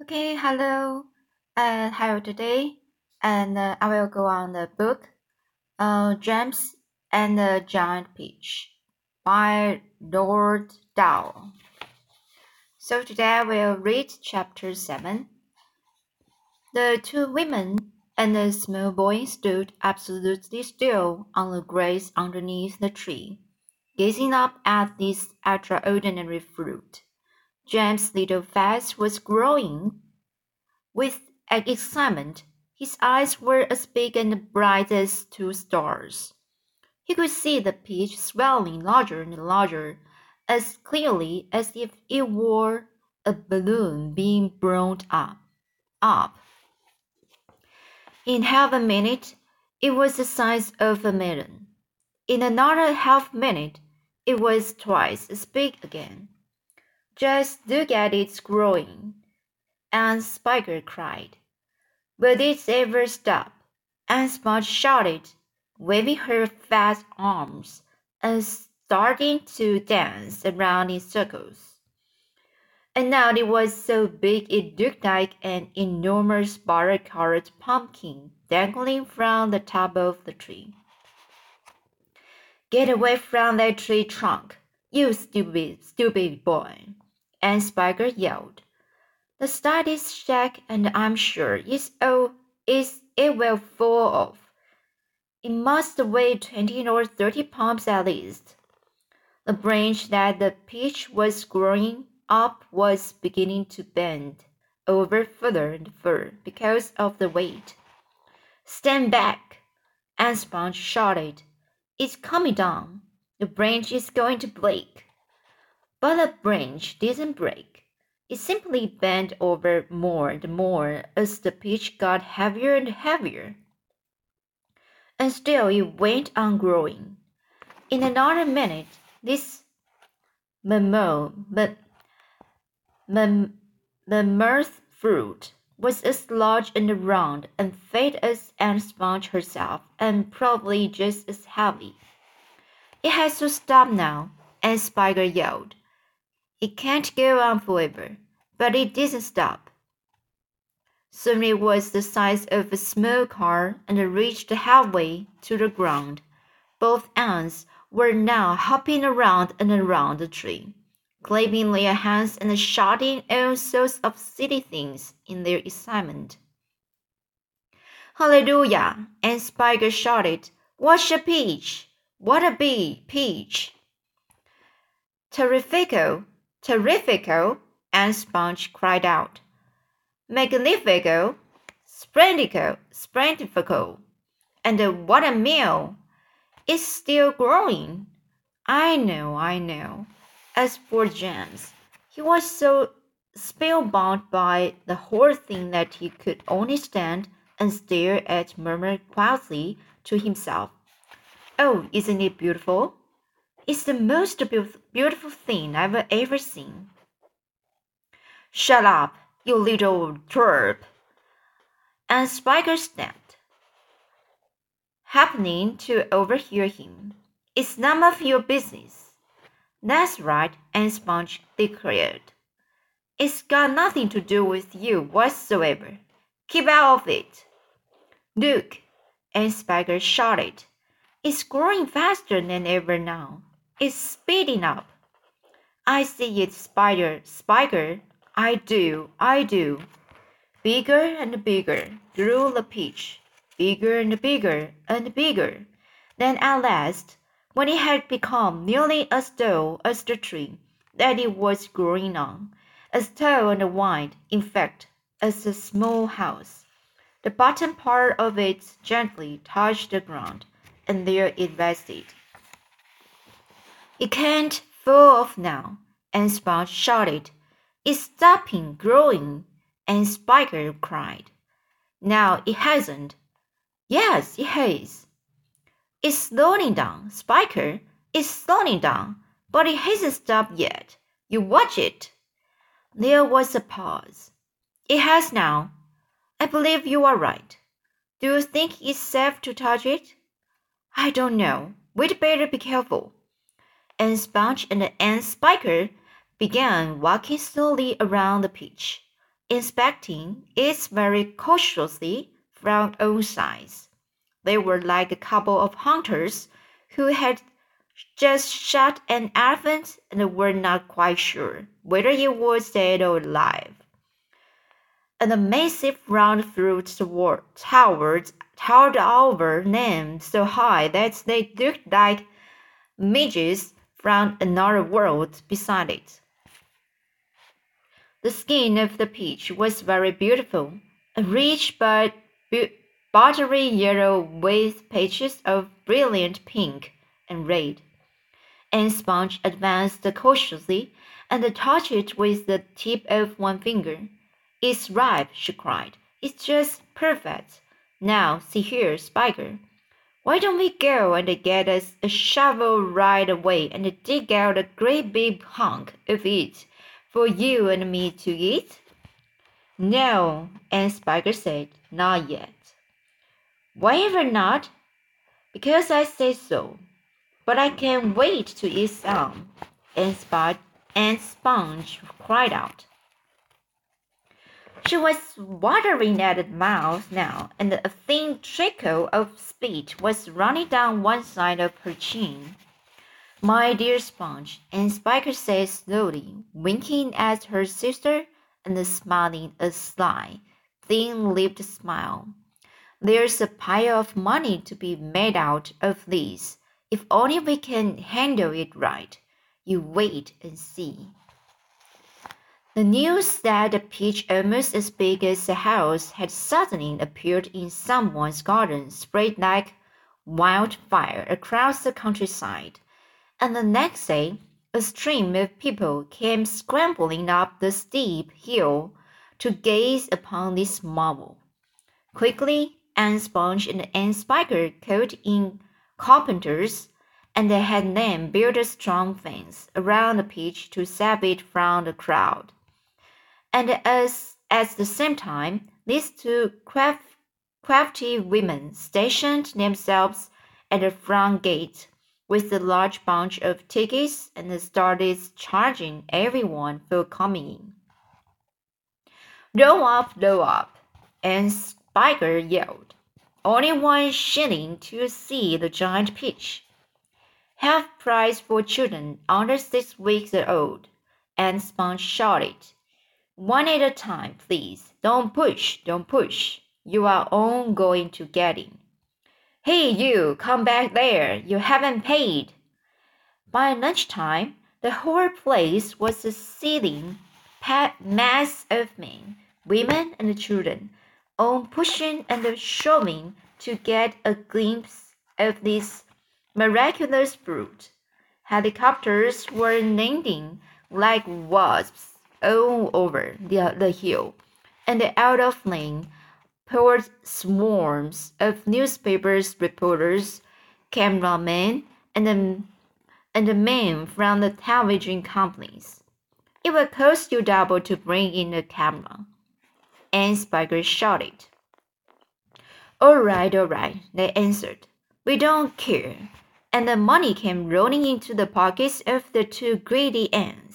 Okay, hello. Uh, how are you today? And uh, I will go on the book, uh, James and the Giant Peach by Roald Dahl. So today I will read chapter 7. The two women and the small boy stood absolutely still on the grass underneath the tree, gazing up at this extraordinary fruit. James' little face was growing with excitement. His eyes were as big and bright as two stars. He could see the peach swelling larger and larger, as clearly as if it were a balloon being blown up. up. In half a minute, it was the size of a melon. In another half minute, it was twice as big again. Just look at its growing. And Spiker cried. Will it ever stop? And Spot shouted, waving her fat arms and starting to dance around in circles. And now it was so big it looked like an enormous butter-colored pumpkin dangling from the top of the tree. Get away from that tree trunk, you stupid, stupid boy and Spiker yelled. The stud is shake, and I'm sure it's oh, it's, it will fall off. It must weigh twenty or thirty pounds at least. The branch that the peach was growing up was beginning to bend over further and further because of the weight. Stand back! And Sponge shouted. It's coming down. The branch is going to break. But the branch didn't break. It simply bent over more and more as the peach got heavier and heavier. And still it went on growing. In another minute, this memo, mirth fruit was as large and round and fat as Aunt Sponge herself, and probably just as heavy. It has to stop now, Aunt Spiker yelled. It can't go on forever, but it didn't stop. Soon it was the size of a small car and reached halfway to the ground. Both ants were now hopping around and around the tree, clapping their hands and shouting all sorts of silly things in their excitement. Hallelujah! And Spiker shouted, Watch a peach! What a bee, peach! Terrifico! Terrifico! and Sponge cried out. Magnifico! Splendico! Splendifico! And what a meal! It's still growing. I know, I know. As for James, he was so spellbound by the whole thing that he could only stand and stare at murmur quietly to himself. Oh, isn't it beautiful? It's the most beautiful thing I've ever seen. Shut up, you little twerp. And Spiker snapped, happening to overhear him. It's none of your business. That's right, and Sponge declared. It's got nothing to do with you whatsoever. Keep out of it. Look, and Spiker shouted. It's growing faster than ever now. It's speeding up. I see it, Spider, Spiker. I do, I do. Bigger and bigger grew the peach, bigger and bigger and bigger. Then at last, when it had become nearly as tall as the tree that it was growing on, as tall and wide, in fact, as a small house, the bottom part of it gently touched the ground, and there it rested. It can't fall off now, and Sponge shouted. It's stopping growing, and Spiker cried. Now it hasn't. Yes, it has. It's slowing down, Spiker. It's slowing down, but it hasn't stopped yet. You watch it. There was a pause. It has now. I believe you are right. Do you think it's safe to touch it? I don't know. We'd better be careful and Sponge and Aunt Spiker began walking slowly around the peach. inspecting it very cautiously from all sides. They were like a couple of hunters who had just shot an elephant and were not quite sure whether it was dead or alive. And a massive round fruit tower towered over them so high that they looked like midges from another world beside it. The skin of the peach was very beautiful, a rich but buttery yellow with patches of brilliant pink and red. And Sponge advanced cautiously and touched it with the tip of one finger. It's ripe, she cried. It's just perfect. Now, see here, Spiker. Why don't we go and get us a shovel right away and dig out a great big hunk of it for you and me to eat? No, Aunt Spiker said, not yet. Why ever not? Because I say so. But I can't wait to eat some. And, Spot and Sponge cried out. She was watering at the mouth now, and a thin trickle of spit was running down one side of her chin. My dear Sponge, and Spiker said slowly, winking at her sister and smiling a sly, thin-lipped smile. There's a pile of money to be made out of this, if only we can handle it right. You wait and see. The news that a peach almost as big as a house had suddenly appeared in someone's garden spread like wildfire across the countryside, and the next day a stream of people came scrambling up the steep hill to gaze upon this marvel. Quickly, Aunt Sponge and Aunt Spiker called in carpenters, and they had them build a strong fence around the peach to save it from the crowd and as at the same time these two craft, crafty women stationed themselves at the front gate with a large bunch of tickets and started charging everyone for coming in. Roll up, roll up, and Spiker yelled. Only one shilling to see the giant peach. Half price for children under six weeks old, and Sponge shouted. One at a time, please. Don't push, don't push. You are all going to get in. Hey, you, come back there. You haven't paid. By lunchtime, the whole place was a seething mass of men, women, and children, all pushing and shoving to get a glimpse of this miraculous brute. Helicopters were landing like wasps all over the, the hill, and out of lane poured swarms of newspapers reporters, cameramen, and the, and the men from the television companies. It will cost you double to bring in a camera. And Spiker shouted. All right, all right, they answered. We don't care. And the money came rolling into the pockets of the two greedy ants.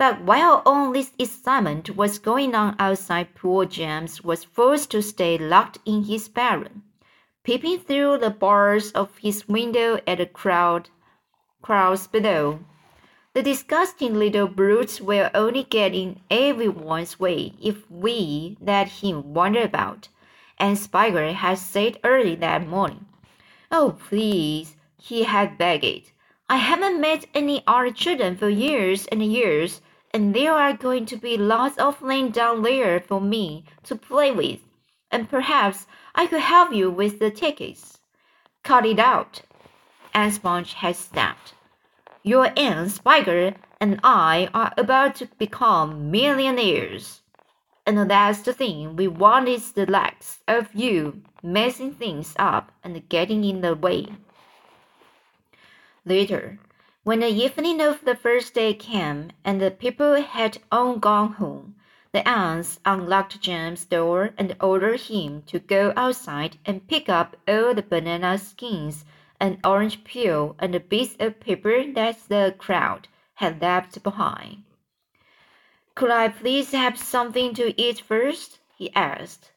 But while all this excitement was going on outside, poor James was forced to stay locked in his bedroom, peeping through the bars of his window at the crowd, crowds below. The disgusting little brutes will only get in everyone's way if we let him wander about, and Spiker had said early that morning. Oh, please, he had begged. I haven't met any other children for years and years and there are going to be lots of land down there for me to play with, and perhaps I could help you with the tickets. Cut it out. Aunt Sponge had snapped. Your Aunt Spiker and I are about to become millionaires. And the last thing we want is the likes of you messing things up and getting in the way. Later, when the evening of the first day came and the people had all gone home, the aunts unlocked James's door and ordered him to go outside and pick up all the banana skins and orange peel and the bits of paper that the crowd had left behind. Could I please have something to eat first? he asked.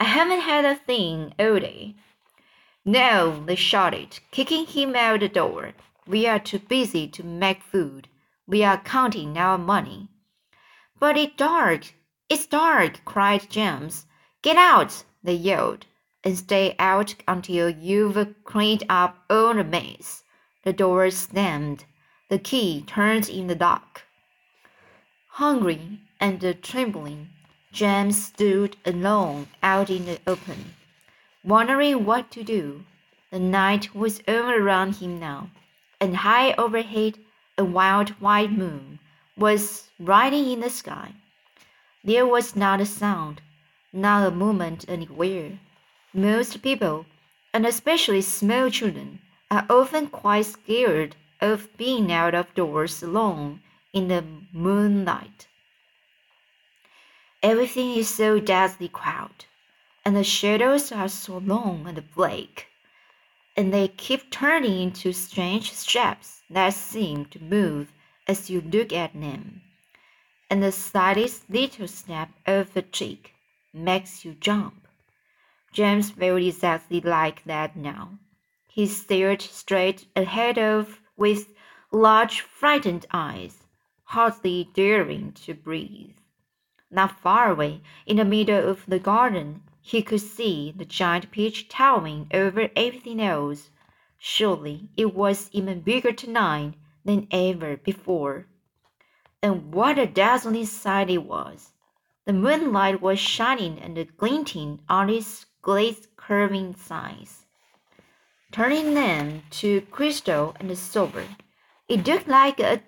I haven't had a thing all day. No, they shouted, kicking him out the door. We are too busy to make food. We are counting our money. But it's dark. It's dark, cried James. Get out, they yelled, and stay out until you've cleaned up all the mess. The door slammed. The key turned in the lock. Hungry and trembling, James stood alone out in the open, wondering what to do. The night was all around him now, and high overhead a wild white moon was riding in the sky. There was not a sound, not a movement anywhere. Most people, and especially small children, are often quite scared of being out of doors alone in the moonlight. Everything is so deathly quiet, and the shadows are so long and black, and they keep turning into strange shapes that seem to move as you look at them. And the slightest little snap of a cheek makes you jump. James felt exactly like that now. He stared straight ahead of with large frightened eyes hardly daring to breathe. Not far away, in the middle of the garden, he could see the giant peach towering over everything else. Surely it was even bigger tonight than ever before. And what a dazzling sight it was! The moonlight was shining and glinting on its glazed curving sides, turning them to crystal and silver. It looked like a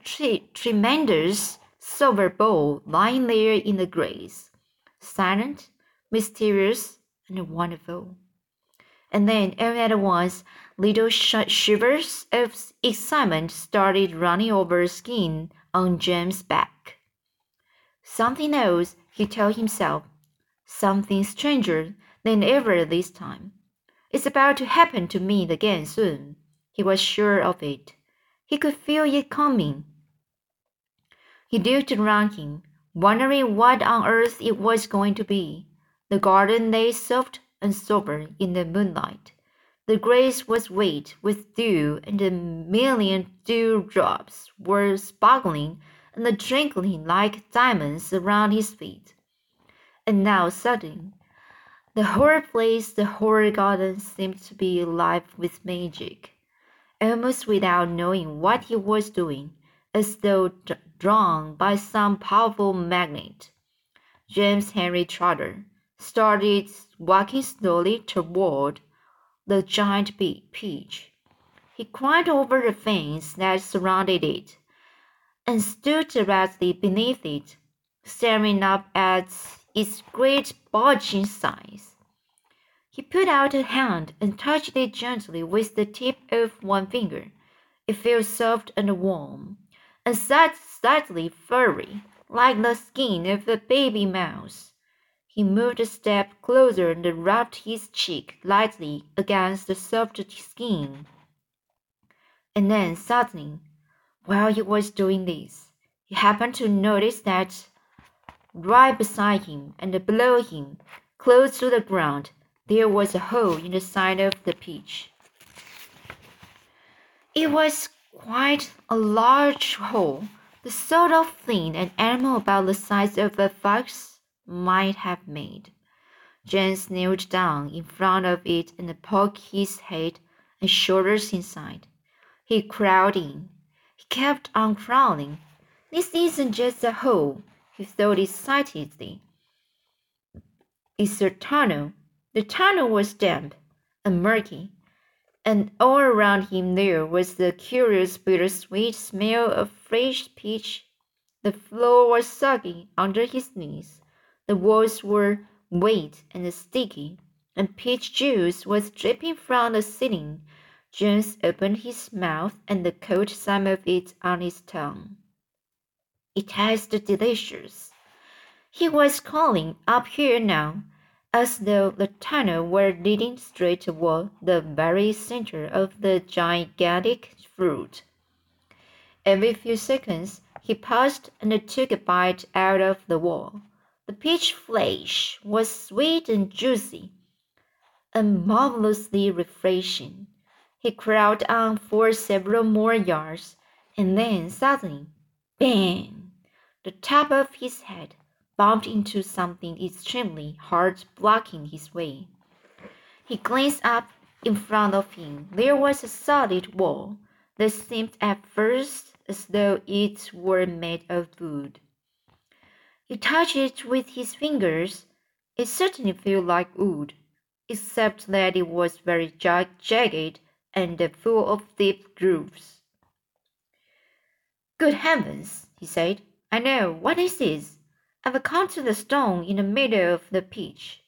tremendous silver bowl lying there in the grass, silent, mysterious, and wonderful. And then all at once, little sh shivers of excitement started running over skin on James's back. Something else, he told himself. Something stranger than ever this time. It's about to happen to me again soon. He was sure of it. He could feel it coming. He looked around him, wondering what on earth it was going to be. The garden lay soft and sober in the moonlight. The grass was wet with dew, and a million dewdrops were sparkling and twinkling like diamonds around his feet. And now, suddenly, the whole place, the whole garden seemed to be alive with magic almost without knowing what he was doing, as though drawn by some powerful magnet. James Henry Trotter started walking slowly toward the giant peach. He climbed over the fence that surrounded it and stood directly beneath it, staring up at its great bulging size. He put out a hand and touched it gently with the tip of one finger. It felt soft and warm, and sat slightly furry, like the skin of a baby mouse. He moved a step closer and rubbed his cheek lightly against the soft skin. And then suddenly, while he was doing this, he happened to notice that right beside him and below him, close to the ground, there was a hole in the side of the peach. It was quite a large hole, the sort of thing an animal about the size of a fox might have made. James knelt down in front of it and poked his head and shoulders inside. He crawled in. He kept on crawling. This isn't just a hole, he thought excitedly. It's a tunnel the tunnel was damp and murky, and all around him there was the curious bittersweet smell of fresh peach. The floor was soggy under his knees. The walls were wet and sticky, and peach juice was dripping from the ceiling. James opened his mouth and caught some of it on his tongue. It tasted delicious. He was calling up here now as though the tunnel were leading straight toward the very center of the gigantic fruit. Every few seconds, He paused and took a bite out of the wall. The peach flesh was sweet and juicy, and marvelously refreshing. He crawled on for several more yards, and then suddenly, bang! The top of his head bumped into something extremely hard, blocking his way. He glanced up. In front of him there was a solid wall that seemed at first as though it were made of wood. He touched it with his fingers. It certainly felt like wood, except that it was very jagged and full of deep grooves. Good heavens, he said. I know. What is this? I've come to the stone in the middle of the pitch.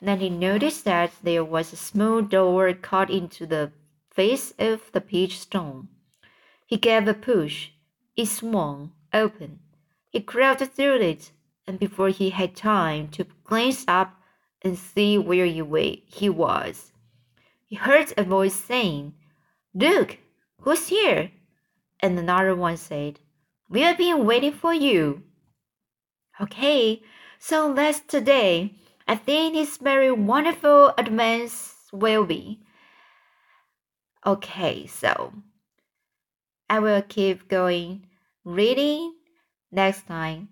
Then he noticed that there was a small door cut into the face of the peach stone. He gave a push. It swung open. He crawled through it, and before he had time to glance up and see where he was, he heard a voice saying, Look, who's here? And another one said, We've been waiting for you. Okay, so that's today. I think it's very wonderful advance will be. Okay, so I will keep going reading next time.